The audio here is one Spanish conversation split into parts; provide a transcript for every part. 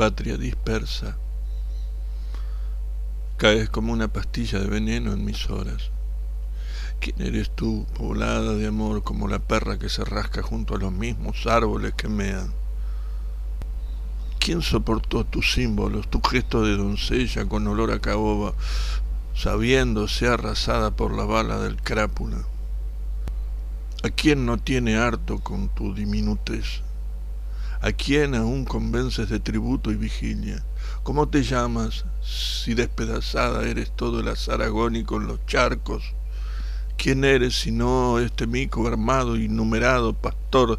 patria dispersa. Caes como una pastilla de veneno en mis horas. ¿Quién eres tú, poblada de amor, como la perra que se rasca junto a los mismos árboles que mean? ¿Quién soportó tus símbolos, tu gesto de doncella con olor a caoba, sabiéndose arrasada por la bala del crápula? ¿A quién no tiene harto con tu diminutez? ¿A quién aún convences de tributo y vigilia? ¿Cómo te llamas si despedazada eres todo el azar agónico en los charcos? ¿Quién eres si no este mico armado y numerado pastor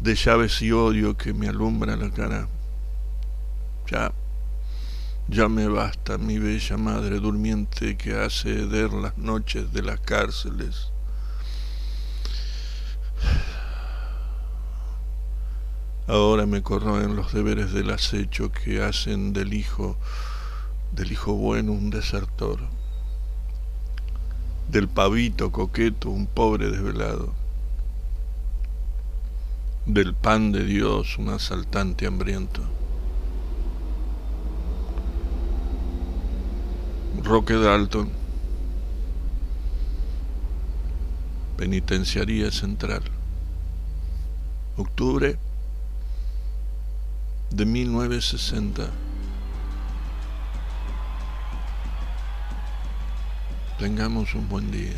de llaves y odio que me alumbra la cara? Ya, ya me basta mi bella madre durmiente que hace heder las noches de las cárceles Ahora me corroen los deberes del acecho que hacen del hijo, del hijo bueno un desertor, del pavito coqueto un pobre desvelado, del pan de Dios un asaltante hambriento. Roque Dalton, Penitenciaría Central, octubre de 1960. Tengamos un buen día.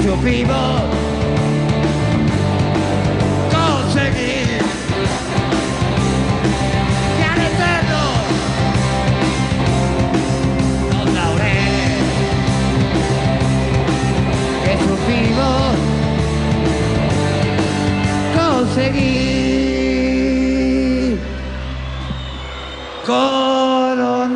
hecho vivo. Conseguir que al eterno los laureles que supimos conseguir coronado